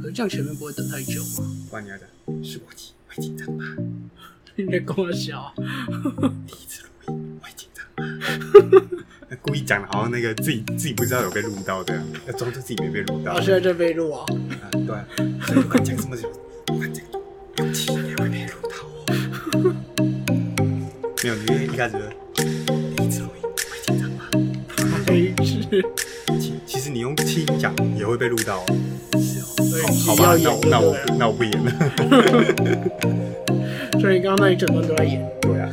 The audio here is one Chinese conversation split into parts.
可是这样前面不会等太久吗？不然你要讲，是我急，会紧张吗？你在跟我笑，第一次录音，会紧张吗？故意讲的好像那个自己自己不知道有被录到这样，要装作自己没被录到。啊，现在在被录啊。啊对啊，所以不管讲什么就不管讲，勇气也会被录到哦。没有，你因为一开始就第一次录音会紧张吗？没事，其其实你用气音讲也会被录到哦。好吧，那那我那我不演了。所以刚刚那一整段都在演。对啊。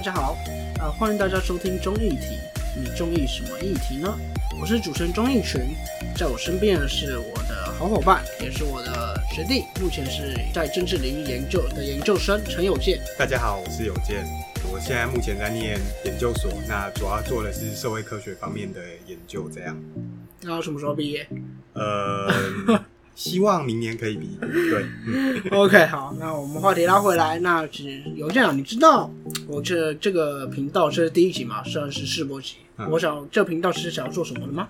大家好，啊、欢迎大家收听中议题。你中意什么议题呢？我是主持人钟义群，在我身边的是我的好伙伴，也是我的学弟，目前是在政治领域研究的研究生陈友健。大家好，我是有健，我现在目前在念研究所，那主要做的是社会科学方面的研究，这样。然后什么时候毕业呃，希望明年可以比。对，嗯？OK，好，那我们话题拉回来，那只有这样，你知道我这这个频道这是第一集嘛，算是试播集。嗯我想这频道是想要做什么的吗？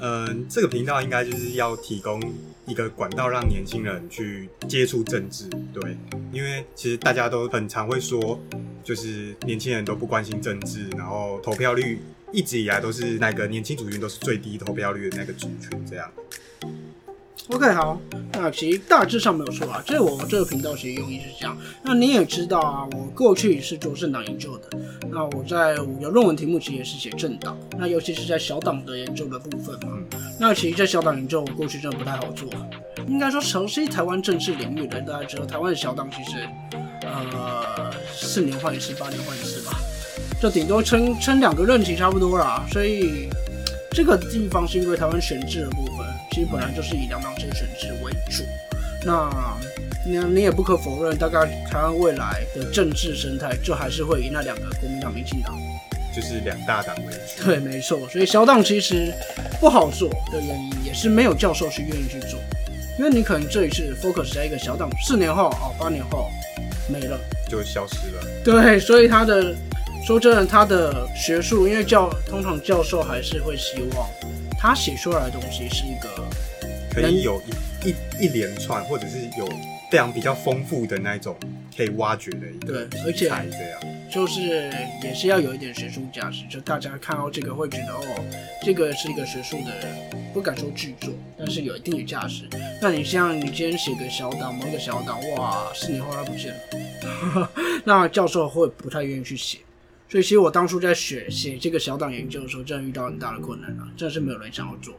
嗯，这个频道应该就是要提供一个管道，让年轻人去接触政治。对，因为其实大家都很常会说，就是年轻人都不关心政治，然后投票率一直以来都是那个年轻族群都是最低投票率的那个族群，这样。OK，好，那其实大致上没有错啊。这我这个频道其实用意是这样。那你也知道啊，我过去是做政党研究的。那我在我的论文题目其实也是写政党，那尤其是在小党的研究的部分嘛。那其实，在小党研究，我过去真的不太好做。应该说，熟悉台湾政治领域的人，大家知道，台湾的小党其实，呃，四年换一次，八年换一次吧，就顶多撑撑两个任期差不多啦。所以，这个地方是因为台湾选制的部分，其实本来就是以两党制选制为主。那你你也不可否认，大概台湾未来的政治生态就还是会以那两个国民党、民进党。就是两大党为主。对，没错。所以小党其实不好做的原因，也是没有教授去愿意去做，因为你可能这一次 focus 在一个小党，四年后哦，八年后没了。就消失了。对，所以他的说真的，他的学术，因为教通常教授还是会希望他写出来的东西是一个可以有一一一连串，或者是有非常比较丰富的那种可以挖掘的一个对而且。就是也是要有一点学术价值，就大家看到这个会觉得哦，这个是一个学术的，不敢说巨作，但是有一定的价值。那你像你今天写个小党，某一个小党，哇，四年后它不见了，那教授会不太愿意去写。所以其实我当初在写写这个小党研究的时候，真的遇到很大的困难啊，真的是没有人想要做。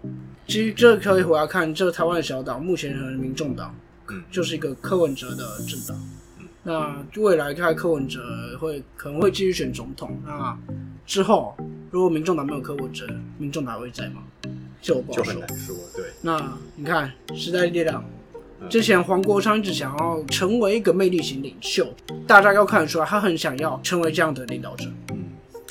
其实这可以回来看，这个台湾的小党目前的民众党，嗯就是一个柯文哲的政党。那未来看柯文哲会可能会继续选总统，那之后如果民众党没有柯文哲，民众党还会在吗？就我不好说就很难。说，对，那你看时代力量，嗯之前黄国昌一直想要成为一个魅力型领袖，大家要看得出来，他很想要成为这样的领导者。嗯，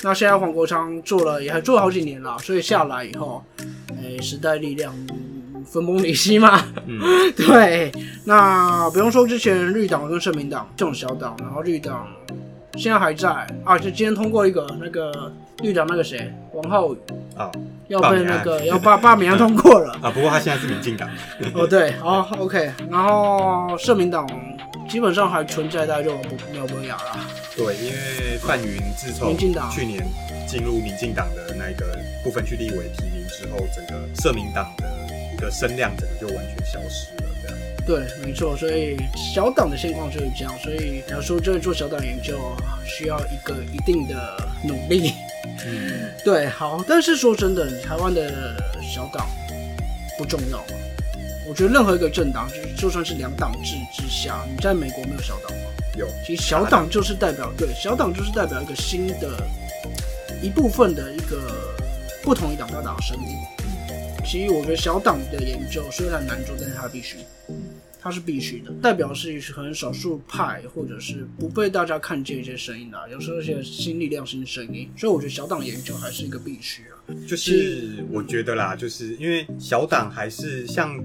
那现在黄国昌做了也还做了好几年了，所以下来以后，哎、时代力量嗯分崩离析嘛。嗯，对，那不用说之前绿党跟社民党这种小党，然后绿党现在还在。啊，就今天通过一个那个绿党那个谁王浩宇。啊要被那个要罢罢免案通过了。啊，不过他现在是民进党，哦，对，好，OK，然后社民党基本上还存在在就不没有不雅了。对，因为范云自从民进党。去年进入民进党的那个部分区立委提名之后，整个社民党的一个声量整个就完全消失。对，没错，所以小党的现况就是这样，所以你要说真的做小党研究，需要一个一定的努力。嗯，对，好，但是说真的，台湾的小党不重要？我觉得任何一个政党，就是就算是两党制之下，你在美国没有小党吗？有，其实小党就是代表对小党就是代表一个新的一部分的一个不同于党大党的声音。其实我觉得小党的研究虽然难做，但是它必须，它是必须的，代表是很少数派或者是不被大家看见一些声音的，有时候一些新力量、新声音，所以我觉得小党研究还是一个必须啊。就是我觉得啦，就是因为小党还是像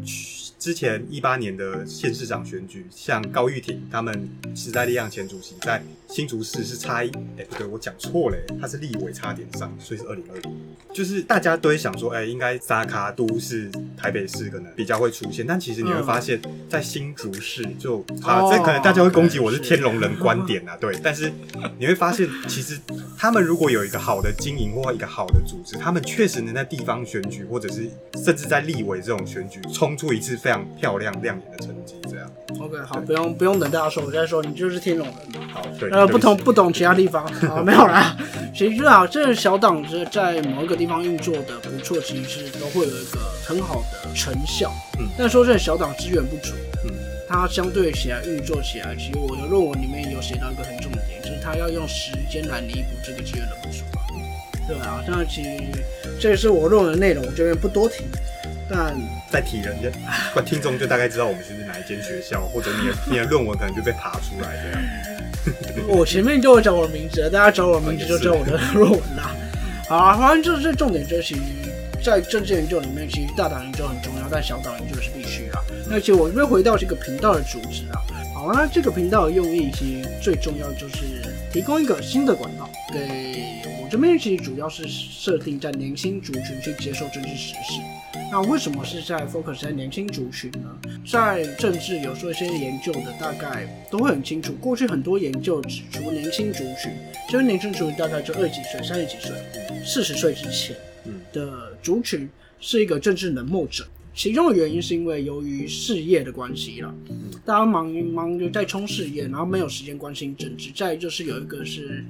之前一八年的县市长选举，像高玉婷他们时代力量前主席在新竹市是差一，哎不对，我讲错了，他是立委差点上，所以是二零二零。就是大家都会想说，哎，应该扎卡都是台北市可能比较会出现，但其实你会发现在新竹市就啊，这可能大家会攻击我是天龙人观点啊，对，但是你会发现其实他们如果有一个好的经营或一个好的组织，他们确实能在地方选举或者是甚至在立委这种选举冲出一次非常漂亮亮眼的成绩，这样。OK，好，不用不用等大家说，我再说，你就是天龙人嘛。好，对，呃，不同不懂其他地方，啊，没有啦。其实啊，这个小党是在某一个地方运作的不错，其实都会有一个很好的成效。嗯但说这个小党资源不足，嗯它相对起来运作起来，其实我的论文里面有写到一个很重点，就是它要用时间来弥补这个资源的不足啊。对啊，那其实这也是我论文的内容，我这边不多提。但再提人家，听众就大概知道我们是哪一间学校，或者你的你的论文可能就被爬出来这样。我前面就会讲我的名字，大家找我的名字就知道我的论文啦。好啊，反正就是这重点，就是其实在政治研究里面，其实大导研究很重要，但小导研究是必须啦。那其实我这边回到这个频道的主旨啊，好，那这个频道的用意其实最重要就是提供一个新的管道给这面，其实主要是设定在年轻族群去接受政治时事。那为什么是在 focus 在年轻族群呢？在政治有做一些研究的，大概都会很清楚。过去很多研究指出，年轻族群就是年轻族群大概就二十几岁、三十几岁、四十岁之前的族群是一个政治冷漠者。其中的原因是因为由于事业的关系了，大家忙于忙着在冲事业，然后没有时间关心政治。再就是有一个是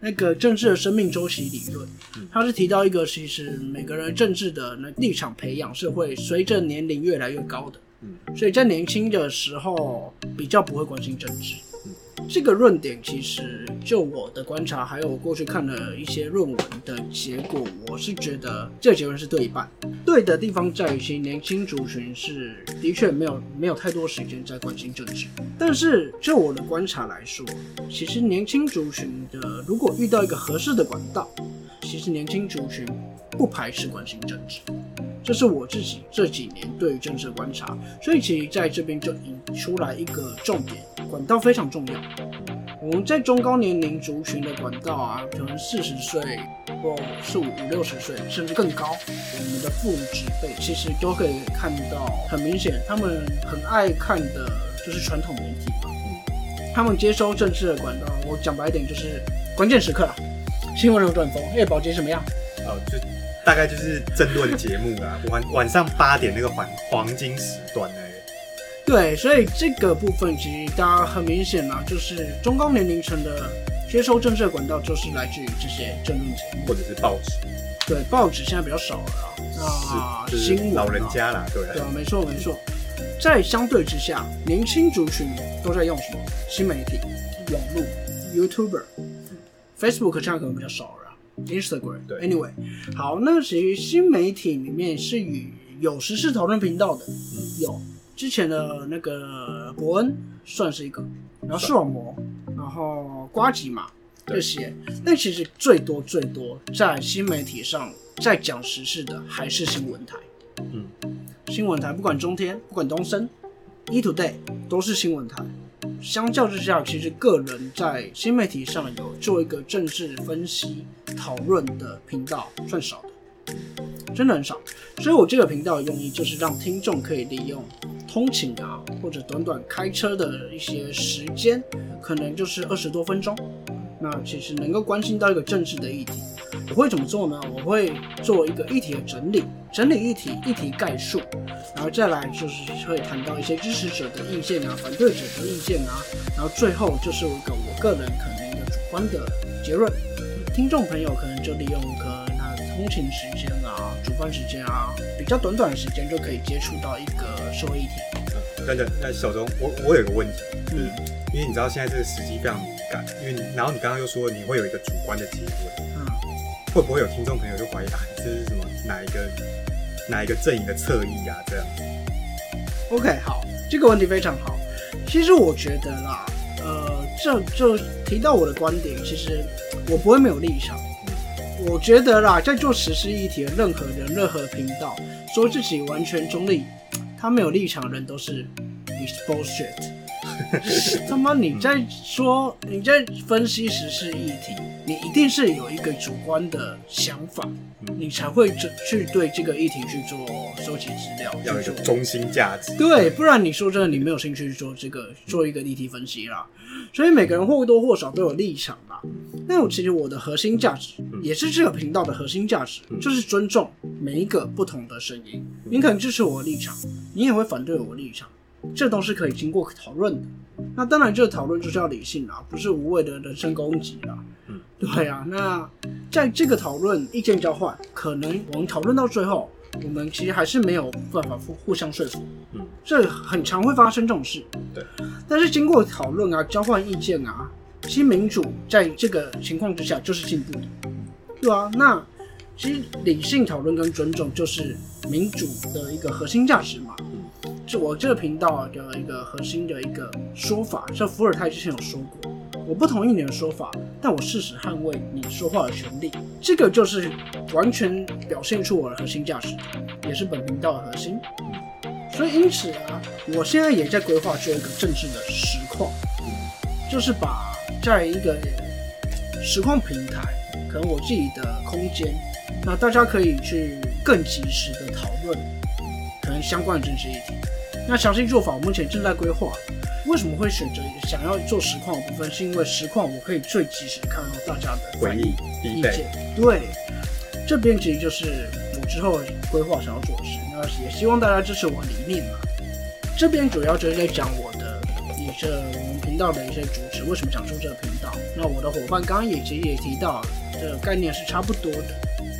那个政治的生命周期理论，它是提到一个其实每个人政治的那立场培养是会随着年龄越来越高的，嗯。所以在年轻的时候比较不会关心政治。这个论点其实就我的观察，还有我过去看了一些论文的结果，我是觉得这个结论是对一半。对的地方在于，其实年轻族群是的确没有没有太多时间在关心政治，但是就我的观察来说，其实年轻族群的如果遇到一个合适的管道，其实年轻族群不排斥关心政治。这是我自己这几年对于政治的观察，所以其实在这边就引出来一个重点，管道非常重要。我们在中高年龄族群的管道啊，可能四十岁或是五五六十岁，甚至更高，我们的父执辈其实都可以看到，很明显，他们很爱看的就是传统媒体嘛。他们接收政治的管道，我讲白一点就是关键时刻了，新闻流转风，哎，保洁什么样？哦，就大概就是争论节目啊，晚晚上八点那个黄黄金时段那个。对，所以这个部分其实大家很明显啦，就是中高年龄层的接收政治的管道，就是来自于这些政论节目。或者是报纸，对，报纸现在比较少了啊，新老人家啦，对对啊，没错没错。在相对之下，年轻族群都在用什么？新媒体、网络、YouTuber、Facebook 现在可能比较少了啊，Instagram。对，Anyway，好，那其实新媒体里面是与有时事讨论频道的，有之前的那个伯恩算是一个，然后视网膜，然后瓜吉嘛这些，但其实最多最多在新媒体上在讲时事的还是新闻台。嗯，新闻台不管中天，不管东森，E Today 都是新闻台。相较之下，其实个人在新媒体上有做一个政治分析讨论的频道算少的，真的很少。所以我这个频道的用意就是让听众可以利用通勤啊，或者短短开车的一些时间，可能就是二十多分钟，那其实能够关心到一个政治的议题。我会怎么做呢？我会做一个议题的整理，整理议题，议题概述，然后再来就是会谈到一些支持者的意见啊，反对者的意见啊，然后最后就是一个我个人可能一个主观的结论。听众朋友可能就利用可能他通勤时间啊、主观时间啊，比较短短的时间就可以接触到一个社会议题。等等，那小钟，我我有个问题，就是嗯因为你知道现在这个时机非常敏感，因为你然后你刚刚又说你会有一个主观的结论，嗯，会不会有听众朋友就怀疑啊，这是什么哪一个哪一个阵营的侧翼啊？这样 OK，好，这个问题非常好。其实我觉得啦，呃，这就提到我的观点，其实我不会没有立场。我觉得啦，在做实施议题的任何人、任何频道，说自己完全中立，他没有立场的人都是 is bullshit。他妈你在说你在分析时事议题，你一定是有一个主观的想法，你才会去去对这个议题去做收集资料，要有一个中心价值。对，不然你说真的，你没有兴趣去做这个做一个议题分析啦。所以每个人或多或少都有立场啦。那我其实我的核心价值，也是这个频道的核心价值，就是尊重每一个不同的声音。你可能支持我的立场，你也会反对我的立场，这都是可以经过讨论的。那当然，这个讨论就是要理性啦，不是无谓的人身攻击啦。嗯，对啊。那在这个讨论意见交换，可能我们讨论到最后，我们其实还是没有办法互互相说服。嗯，这很常会发生这种事。对。但是经过讨论啊，交换意见啊，其实民主在这个情况之下就是进步的，对啊。那其实理性讨论跟尊重就是民主的一个核心价值嘛。是我这个频道的一个核心的一个说法，像伏尔泰之前有说过，我不同意你的说法，但我誓死捍卫你说话的权利。这个就是完全表现出我的核心价值，也是本频道的核心。所以因此啊，我现在也在规划做一个政治的实况，就是把在一个实况平台，可能我自己的空间，那大家可以去更及时的讨论能相关的政治议题。那详细做法，我目前正在规划。为什么会选择想要做实况的部分？是因为实况我可以最及时看到大家的反应、意见。对，这边其实就是我之后规划想要做的事。那也希望大家支持我的理念嘛。这边主要就是在讲我的也是我们频道的一些主旨，为什么想做这个频道。那我的伙伴刚刚也其实也提到，这个概念是差不多的。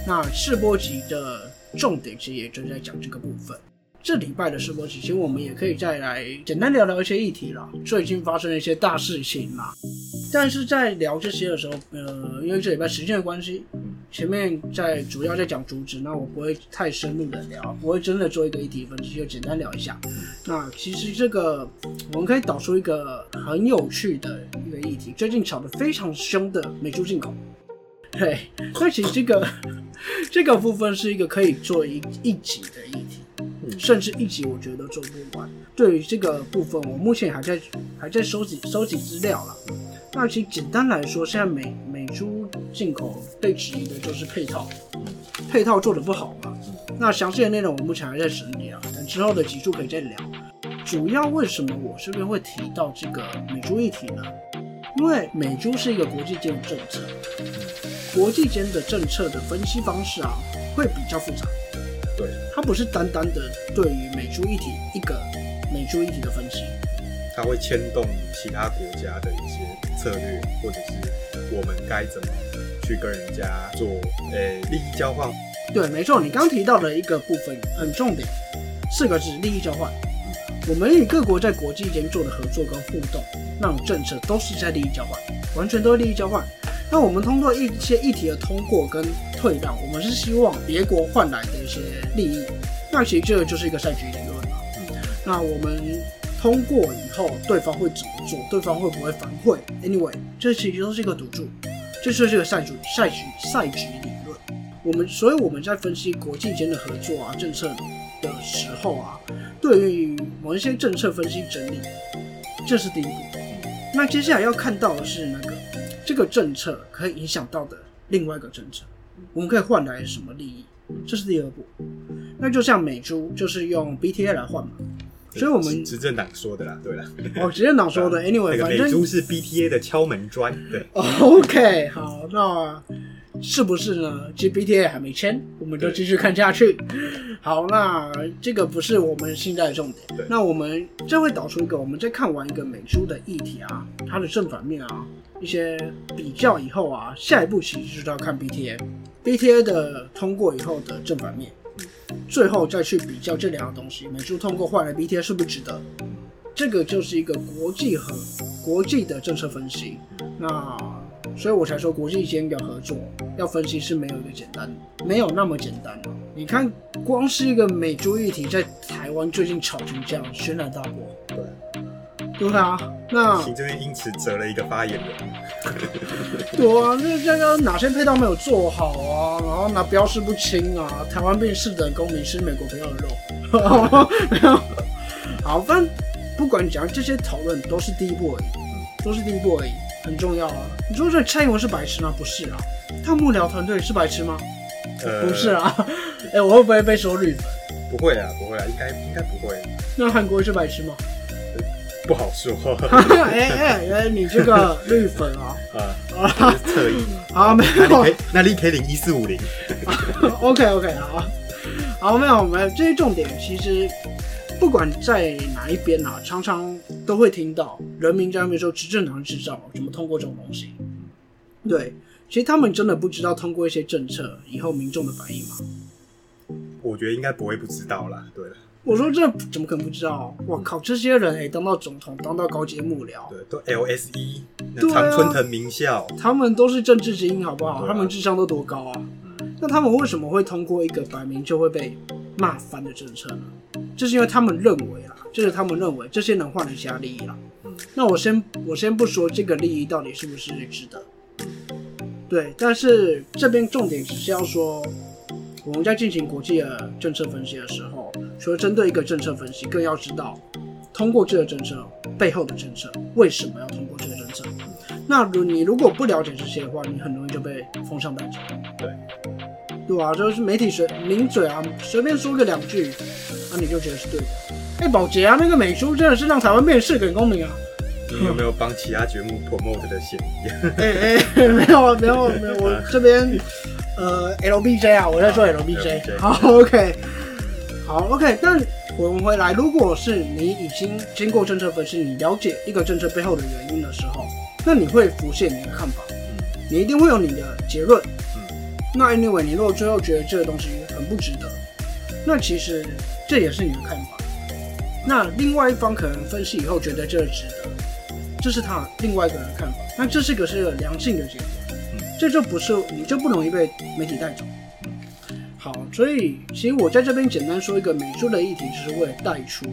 那试播集的重点其实也就在讲这个部分。这礼拜的试播集，其实我们也可以再来简单聊聊一些议题啦。最近发生了一些大事情啦，但是在聊这些的时候，呃，因为这礼拜时间的关系，前面在主要在讲主旨，那我不会太深入的聊，不会真的做一个议题分析，就简单聊一下。那其实这个我们可以导出一个很有趣的一个议题，最近吵得非常凶的美猪进口。对，所以其实这个这个部分是一个可以做一一集的议题。甚至一集我觉得都做不完。对于这个部分，我目前还在还在收集收集资料了。那其实简单来说，现在美美猪进口被质疑的就是配套，配套做的不好嘛。那详细的内容我目前还在整理啊，等之后的集数可以再聊。主要为什么我这边会提到这个美猪议题呢？因为美猪是一个国际间的政策，国际间的政策的分析方式啊，会比较复杂。对，它不是单单的对于美猪议题一个美猪议题的分析，它会牵动其他国家的一些策略，或者是我们该怎么去跟人家做诶利益交换。对，没错，你刚提到的一个部分很重点，四个字：利益交换。我们与各国在国际间做的合作跟互动，那种政策都是在利益交换，完全都是利益交换。那我们通过一些议题的通过跟退让，我们是希望别国换来的一些利益。那其实这个就是一个赛局理论嘛。那我们通过以后，对方会怎么做？对方会不会反馈？Anyway，这其实都是一个赌注，这就是这个赛局赛局赛局理论。我们所以我们在分析国际间的合作啊、政策的时候啊，对于某一些政策分析整理，这是第一步。那接下来要看到的是那个。这个政策可以影响到的另外一个政策，我们可以换来什么利益？这是第二步。那就像美猪，就是用 BTA 来换嘛。所以我们执政党说的啦，对啦。哦，执政党说的。Anyway，反正美猪是 BTA 的敲门砖。对。OK，好，那是不是呢？其实 BTA 还没签，我们就继续看下去。好，那这个不是我们现在的重点。那我们这会导出一个，我们在看完一个美珠的议题啊，它的正反面啊。一些比较以后啊，下一步其实就是要看 BTA，BTA 的通过以后的正反面，最后再去比较这两个东西，美猪通过换来 BTA 是不是值得？这个就是一个国际和国际的政策分析。那所以我才说国际间要合作，要分析是没有一个简单，没有那么简单的。你看，光是一个美猪议题，在台湾最近炒成这样，轩然大波。对，对啊，那行政院因此折了一个发言人。对啊，那这个哪些配套没有做好啊？然后哪标示不清啊？台湾变四等公民吃美国朋友的肉，没有。好，反正不管你讲这些讨论都是第一步而已，都是第一步而已，很重要啊。你说这蔡英文是白痴吗？不是啊。他幕僚团队是白痴吗？呃不是，啊。哎、我会不会被说绿粉？不会啊，不会啊，应该应该不会，那韩国是白痴吗？不好说 哎哎哎，你这个绿粉啊！啊，这是侧翼。好，没有那你可以领一四五零。OK OK，好，好，没有没有，这些重点其实不管在哪一边啊，常常都会听到人民在那边说执政党制造怎么通过这种东西。对，其实他们真的不知道通过一些政策以后民众的反应吗？我觉得应该不会不知道啦。对了，我说这怎么可能不知道？我靠，这些人哎、当到总统，当到高阶幕僚，对，都 LSE，那对啊常春藤名校，他们都是政治精英，好不好？啊他们智商都多高啊？那他们为什么会通过一个摆明就会被骂翻的政策呢？就是因为他们认为啦，就是他们认为这些人换了其他利益啦。嗯那我先我先不说这个利益到底是不是值得，对，但是这边重点只是要说，我们在进行国际的政策分析的时候，除了针对一个政策分析，更要知道通过这个政策背后的政策为什么要通过这个政策。那如你如果不了解这些的话，你很容易就被风向带走。对，对啊，就是媒体随名嘴啊，随便说个两句，那、你就觉得是对的。哎、宝洁啊，那个美珠真的是让台湾变四等公民啊！你有没有帮其他节目 promote 的嫌疑？哎哎、没有啊，没有没有，我这边呃 LBJ 啊，我在说 LBJ。好，OK，好，OK。但我们回来，如果是你已经经过政策分析，你了解一个政策背后的原因的时候，那你会浮现你的看法，你一定会有你的结论。嗯那 anyway，你如果最后觉得这个东西很不值得，那其实这也是你的看法。那另外一方可能分析以后觉得这值得，这是他另外一个人的看法。那这是个是个良性的结果，这就不是你就不容易被媒体带走。好，所以其实我在这边简单说一个美术的议题，就是为了带出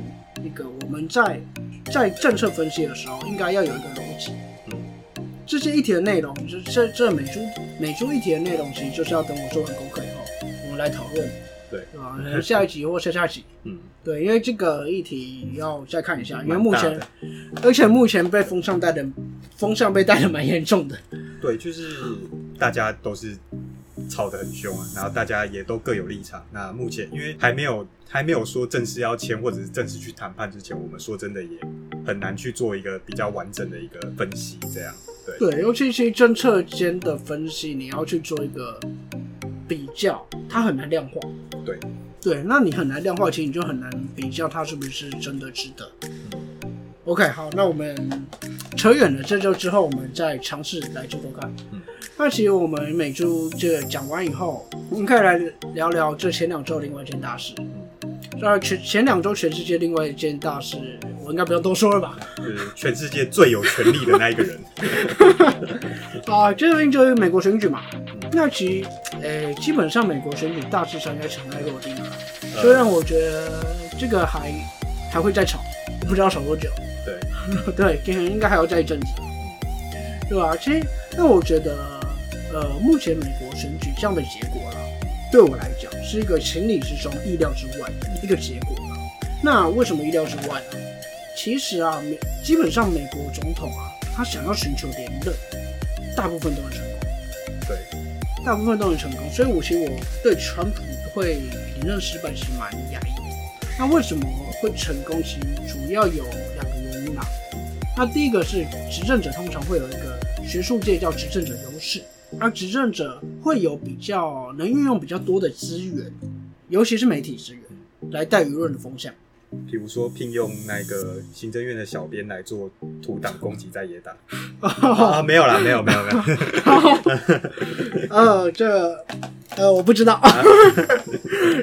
一个我们在在政策分析的时候应该要有一个逻辑。这些议题的内容，就这这美珠美珠议题的内容，其实就是要等我做完功课以后，我们来讨论，对，对吧？可能下一集或下下集，嗯，对，因为这个议题要再看一下，因为目前，而且目前被风向带的风向被带的蛮严重的，对，就是大家都是吵得很凶啊，然后大家也都各有立场。那目前因为还没有还没有说正式要签或者是正式去谈判之前，我们说真的也很难去做一个比较完整的一个分析，这样对。对，尤其是政策间的分析，你要去做一个比较，它很难量化。对，对，那你很难量化，其实你就很难比较它是不是真的值得。OK，好，那我们扯远了，这周之后我们再尝试来做做看。嗯那其实我们每周这个讲完以后，我们可以来聊聊这前两周另外一件大事。那前前两周全世界另外一件大事，我应该不用多说了吧？是全世界最有权力的那一个人。啊，这边就是美国选举嘛。那其实，诶、基本上美国选举大致上应该尘埃落定了。虽然我觉得这个还还会再吵，不知道吵多久。对，对，可能应该还要再一阵子，对吧？其实，那我觉得，呃，目前美国选举这样的结果啦，对我来讲是一个情理之中、意料之外的一个结果啦。那为什么意料之外呢？其实啊，美基本上美国总统啊，他想要寻求连任，大部分都会成功。对，大部分都能成功，所以我其实我对川普会连任失败是蛮压抑的。那为什么会成功？其实主要有两个原因啊。那第一个是执政者通常会有一个学术界叫执政者优势，而执政者会有比较能运用比较多的资源，尤其是媒体资源，来带舆论的风向。比如说聘用那个行政院的小编来做土党攻击在野党。啊，没有啦，没有没有没有，呃，这呃我不知道，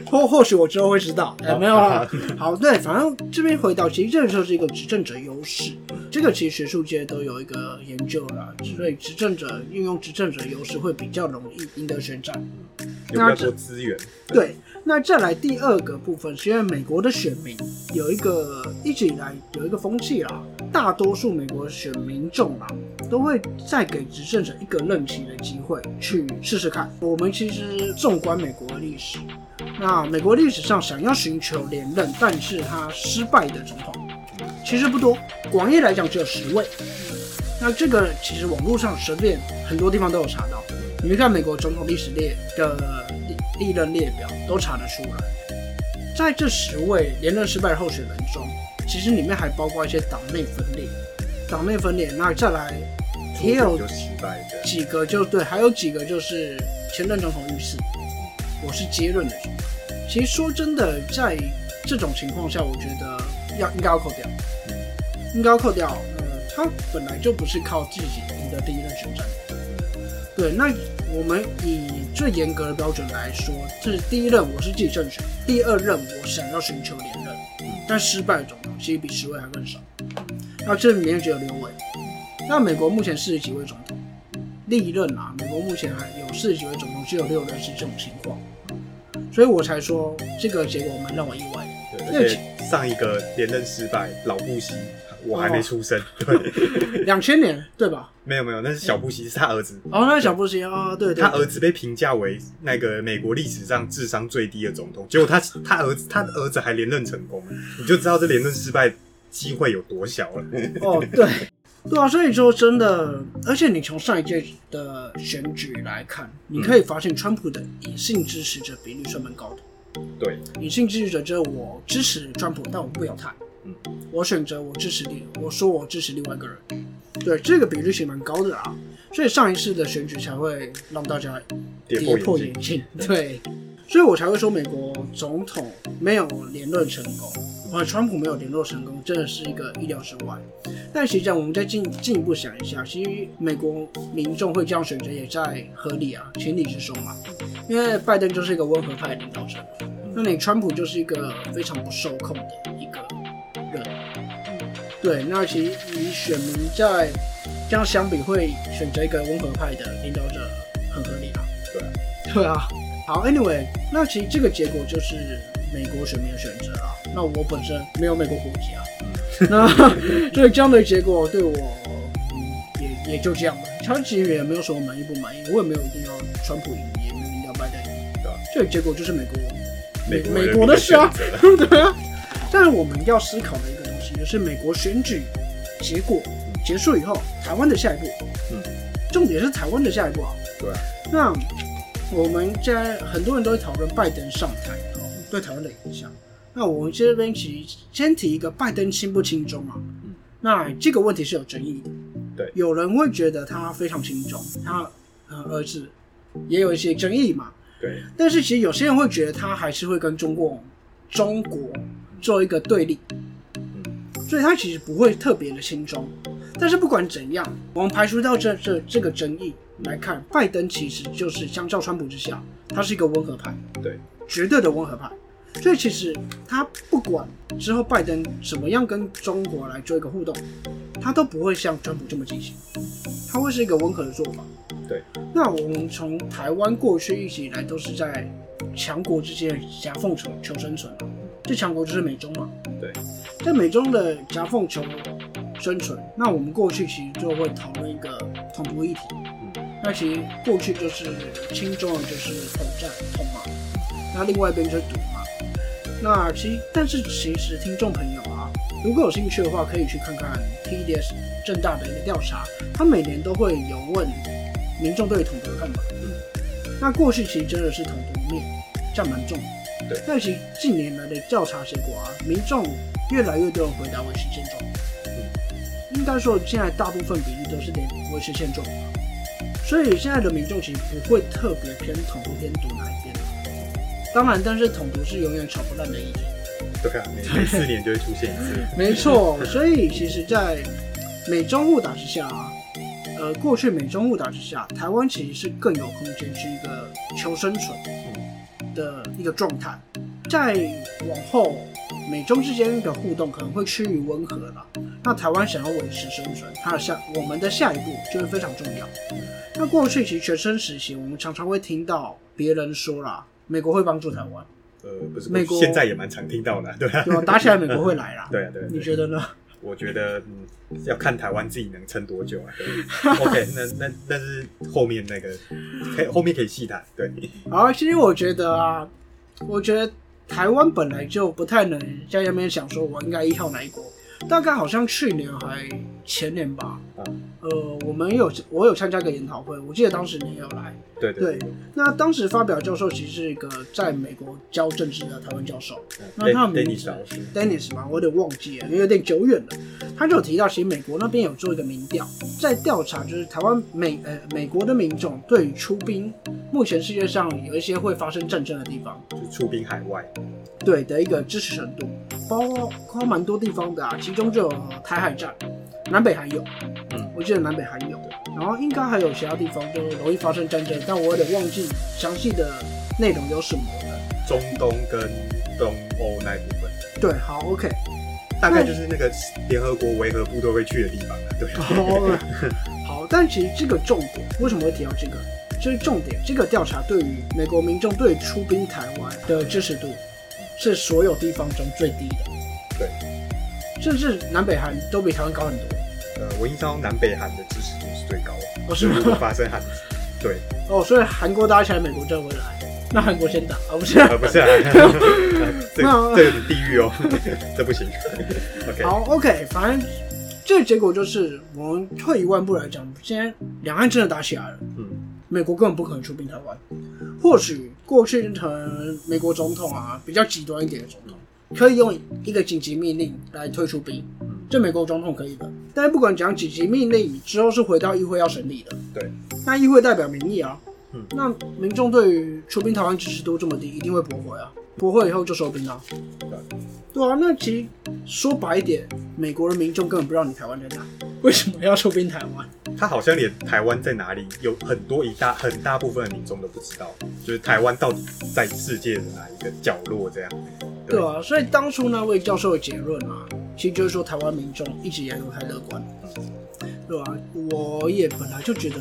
或或许我之后会知道，哎，没有啦。好，对，反正这边回到，其实这就是一个执政者优势，这个其实学术界都有一个研究啦，所以执政者运用执政者优势会比较容易赢得选战。有比较多资源，对，那再来第二个部分，是因为美国的选民有一个一直以来有一个风气啦，大多数美国选民众啊，都会再给执政者一个任期的机会去试试看。我们其实纵观美国的历史，那美国历史上想要寻求连任，但是他失败的总统其实不多，广义来讲只有十位。那这个其实网络上随便很多地方都有查到。你看美国总统历史列的历历任列表，都查得出来。在这十位连任失败候选人中，其实里面还包括一些党内分裂。党内分裂，那再来也有，几个就对，还有几个就是前任总统遇刺，我是接任的。其实说真的，在这种情况下，我觉得要应该要扣掉，应该要扣掉。呃，他本来就不是靠自己赢得第一任选战。对，那我们以最严格的标准来说，这是第一任我是自己胜选，第二任我想要寻求连任，但失败的总统其实比十位还更少。那这里面只有六位。那美国目前四十几位总统历任啊，美国目前还有四十几位总统，只有六任是这种情况，所以我才说这个结果蛮让我意外。对，而且上一个连任失败，老布希，我还没出生，对，两千年对吧？没有没有，那是小布希，是他儿子。哦，那是小布希啊，对对他儿子被评价为那个美国历史上智商最低的总统，结果他他儿子他的儿子还连任成功，你就知道这连任失败机会有多小了。哦，对，对啊，所以说真的，而且你从上一届的选举来看，你可以发现川普的隐性支持者比率算蛮高的。对，隐性支持者就是我支持川普，但我不表态。嗯，我选择我支持你，我说我支持另外一个人。对，这个比率其实蛮高的啊，所以上一次的选举才会让大家跌跌破破眼镜。对，所以我才会说美国总统没有连任成功，啊，川普没有连任成功，真的是一个意料之外。但实际上，我们再进进一步想一下，其实美国民众会这样选择也在合理啊，情理之中嘛。因为拜登就是一个温和派的领导者，那你川普就是一个非常不受控的。对，那其实以选民在这样相比，会选择一个温和派的领导者，很合理啊。对啊，对啊。好，Anyway，那其实这个结果就是美国选民的选择啊。那我本身没有美国国籍啊，那 所以这样的结果对我，嗯，也也就这样吧。他其实也没有什么满意不满意，我也没有一定要川普赢，也没有一定要拜登赢，对吧这个结果就是美国美国美国的事啊，对啊。但是我们要思考的一个东西，就是美国选举结果结束以后，台湾的下一步，嗯，重点是台湾的下一步啊。对啊，那我们现在很多人都会讨论拜登上台以后对台湾的影响。那我们这边其实先提一个拜登轻不轻中啊？嗯那这个问题是有争议的。对有人会觉得他非常轻中，他呃儿子也有一些争议嘛。对，但是其实有些人会觉得他还是会跟中国中国做一个对立，所以他其实不会特别的轻松。但是不管怎样，我们排除掉这这这个争议来看，拜登其实就是相较川普之下，他是一个温和派，对，绝对的温和派。所以其实他不管之后拜登怎么样跟中国来做一个互动，他都不会像川普这么激进，他会是一个温和的做法。对，那我们从台湾过去一直以来都是在强国之间夹缝求求生存，这强国就是美中嘛。对，在美中的夹缝求生存，那我们过去其实就会讨论一个统独议题。那其实过去就是轻重就是统战统嘛，那另外一边就是独嘛。那其实，但是其实听众朋友啊，如果有兴趣的话，可以去看看 TDS 正大的一个调查，他每年都会有问民众对统独的看法。嗯，那过去其实真的是统独面占蛮重。对但其实近年来的调查结果啊，民众越来越多人回答维持现状。嗯，应该说现在大部分比例都是连维持现状。所以现在的民众其实不会特别偏统独偏独哪一边。当然，但是统独是永远吵不烂的议题。对啊，每每四年就会出现一次。没错，所以其实，在美中互打之下啊，呃，过去美中互打之下，台湾其实是更有空间去一个求生存的一个状态。再往后，美中之间的互动可能会趋于温和了。那台湾想要维持生存，它的下我们的下一步就会非常重要。那过去其实学生时期，我们常常会听到别人说啦，美国会帮助台湾，呃，不是，美国现在也蛮常听到的，对啊，对吧？打起来美国会来啦。对啊，对啊。你觉得呢？我觉得，嗯，要看台湾自己能撑多久啊。对 OK，那那那是后面那个，可以后面可以细谈。对，好，其实我觉得啊，我觉得台湾本来就不太能在那边想说我应该依靠哪一国。大概好像去年还前年吧，呃，我们有我有参加个研讨会，我记得当时你也有来。对对。那当时发表教授其实是一个在美国教政治的台湾教授，那他名字 Dennis 嘛，我有点忘记了，因为有点久远了。他就有提到，其实美国那边有做一个民调，在调查就是台湾美呃美国的民众对于出兵，目前世界上有一些会发生战争的地方，就出兵海外，对的一个支持程度。包括蛮多地方的啊，其中就有台海战，南北还有，嗯，我记得南北还有，然后应该还有其他地方就容易发生战争，但我有点忘记详细的内容有什么了。中东跟东欧那部分。对，好，OK，大概就是那个联合国维和部队会去的地方对。好，但其实这个重点为什么会提到这个？就是重点，这个调查对于美国民众对出兵台湾的支持度。是所有地方中最低的，对，甚至南北韩都比台湾高很多。呃，我印象南北韩的支持度是最高的，不是发生韩，对，哦，所以韩国打起来，美国就会来，那韩国先打。啊？不是。啊，不是啊，这这有点地狱哦，这不行。OK，好，OK，反正这个结果就是，我们退一万步来讲，现在两岸真的打起来了，嗯，美国根本不可能出兵台湾。或许过去可能美国总统啊比较极端一点的总统，可以用一个紧急命令来退出兵，这美国总统可以的。但是不管讲紧急命令之后是回到议会要审理的，对，那议会代表民意啊，嗯，那民众对于出兵台湾支持度这么低，一定会驳回啊，驳回以后就收兵啊，对。啊，那其实说白一点，美国的民众根本不知道你台湾在哪，为什么要出兵台湾？他好像连台湾在哪里有很多一大很大部分的民众都不知道，就是台湾到底在世界的哪一个角落这样。对啊，所以当初那位教授的结论啊，其实就是说台湾民众一直以来都太乐观，对吧？我也本来就觉得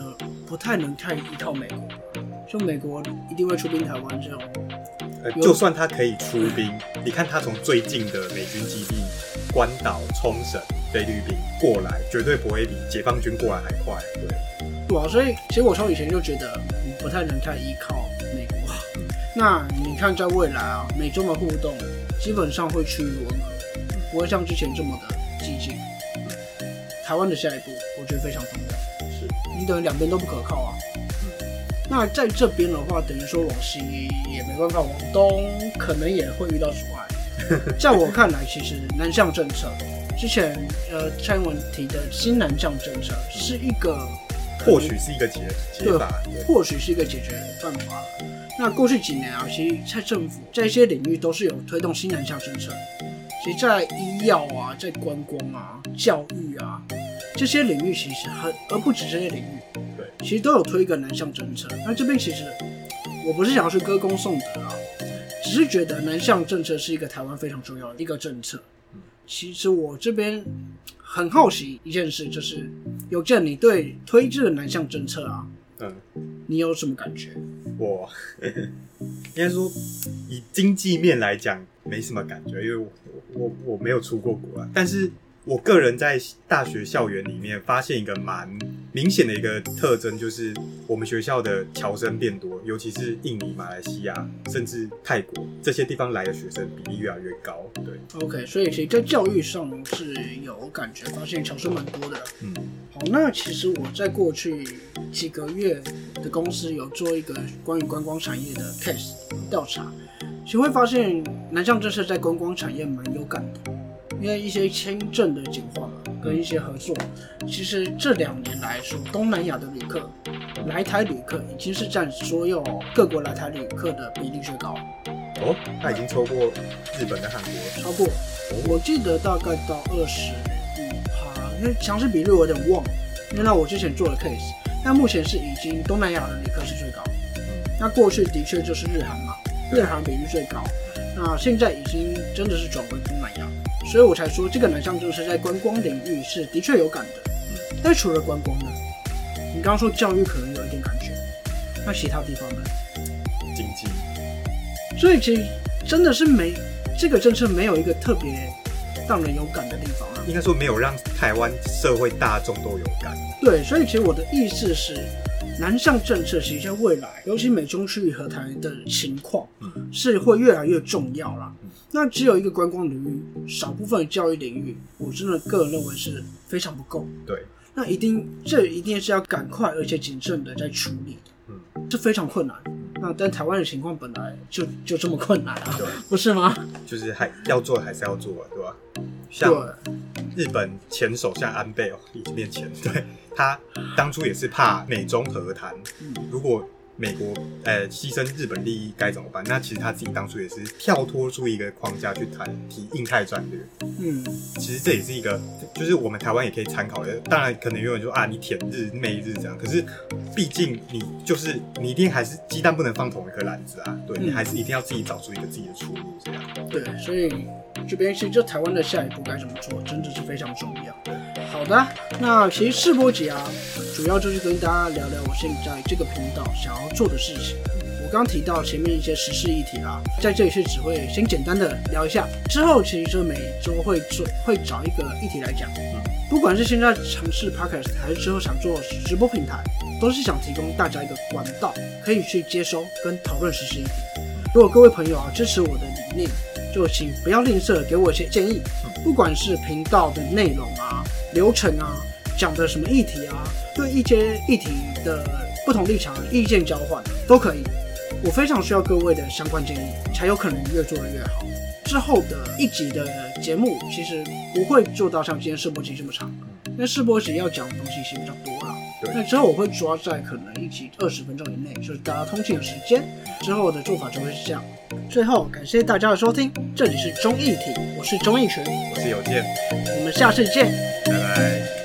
不太能太依靠美国，就美国一定会出兵台湾这种。呃，就算他可以出兵，你看他从最近的美军基地关岛、冲绳。菲律宾过来绝对不会比解放军过来还快，对。对啊，所以其实我从以前就觉得不太能太依靠美国。那你看，在未来啊，美中的互动基本上会趋于温和，不会像之前这么的激进。台湾的下一步，我觉得非常重要。是，你等于两边都不可靠啊。那在这边的话，等于说往西也没办法，往东可能也会遇到阻碍。在我看来，其实南向政策。之前呃，蔡英文提的新南向政策是一个，或许是一个解解法，或许是一个解决办法。那过去几年啊，其实蔡政府在一些领域都是有推动新南向政策。其实，在医药啊，在观光啊、教育啊这些领域，其实很而不止这些领域，对，其实都有推一个南向政策。那这边其实我不是想要去歌功颂德啊，只是觉得南向政策是一个台湾非常重要的一个政策。其实我这边很好奇一件事，就是有见你对推这个南向政策啊，嗯，你有什么感觉？我 应该说以经济面来讲没什么感觉，因为我我我没有出过国啊，但是。我个人在大学校园里面发现一个蛮明显的一个特征，就是我们学校的侨生变多，尤其是印尼、马来西亚，甚至泰国这些地方来的学生比例越来越高。对，OK，所以其实在教育上是有感觉，发现侨生蛮多的。嗯，好，那其实我在过去几个月的公司有做一个关于观光产业的 case 调查，其实会发现南向政策在观光产业蛮有感的。因为一些签证的简化跟一些合作，其实这两年来说，东南亚的旅客来台旅客已经是占所有各国来台旅客的比例最高。哦，他已经超过日本跟韩国，超过，我记得大概到二十五趴，因为详细比率我有点忘了，因为那我之前做的 case，但目前是已经东南亚的旅客是最高，那过去的确就是日韩嘛，日韩比率最高，那现在已经真的是转为东南亚，所以我才说这个南向政策在观光领域是的确有感的，但除了观光呢，你刚刚说教育可能有一点感觉，那其他地方呢？经济，所以其实真的是没这个政策没有一个特别让人有感的地方啊。应该说没有让台湾社会大众都有感。对，所以其实我的意思是，南向政策其实在未来，尤其美中区域和台的情况，是会越来越重要啦。那只有一个观光领域，少部分的教育领域，我真的个人认为是非常不够。对，那一定这一定是要赶快而且谨慎的在处理，嗯，这非常困难。那但台湾的情况本来就就这么困难啊，对，不是吗？就是还要做还是要做啊，对吧？像，日本前首相安倍哦，已经变前，对他当初也是怕美中和谈，嗯如果美国呃牺牲日本利益该怎么办？那其实他自己当初也是跳脱出一个框架去谈提印太战略。嗯，其实这也是一个，就是我们台湾也可以参考的。当然，可能有人说啊，你舔日媚日这样，可是毕竟你就是你一定还是鸡蛋不能放同一颗篮子啊，对你嗯还是一定要自己找出一个自己的出路，这样。对，所以这边其实就台湾的下一步该怎么做，真的是非常重要。好的，那其实试播集啊，主要就是跟大家聊聊我现在这个频道想要做的事情。我刚提到前面一些时事议题啦，在这里是只会先简单的聊一下，之后其实就每周会做会找一个议题来讲。不管是现在尝试 podcast，还是之后想做直播平台，都是想提供大家一个管道，可以去接收跟讨论时事议题。如果各位朋友啊支持我的理念，就请不要吝啬给我一些建议，不管是频道的内容啊、流程啊、讲的什么议题啊，对一些议题的不同立场意见交换都可以。我非常需要各位的相关建议，才有可能越做得越好。之后的一集的节目其实不会做到像今天试播集这么长，因为试播集要讲的东西其实比较多啦。那之后我会抓在可能一集二十分钟以内，就是大家通勤的时间。之后的做法就会是这样。最后感谢大家的收听，这里是中艺体，我是综艺群，我是有健，我们下次见。拜拜。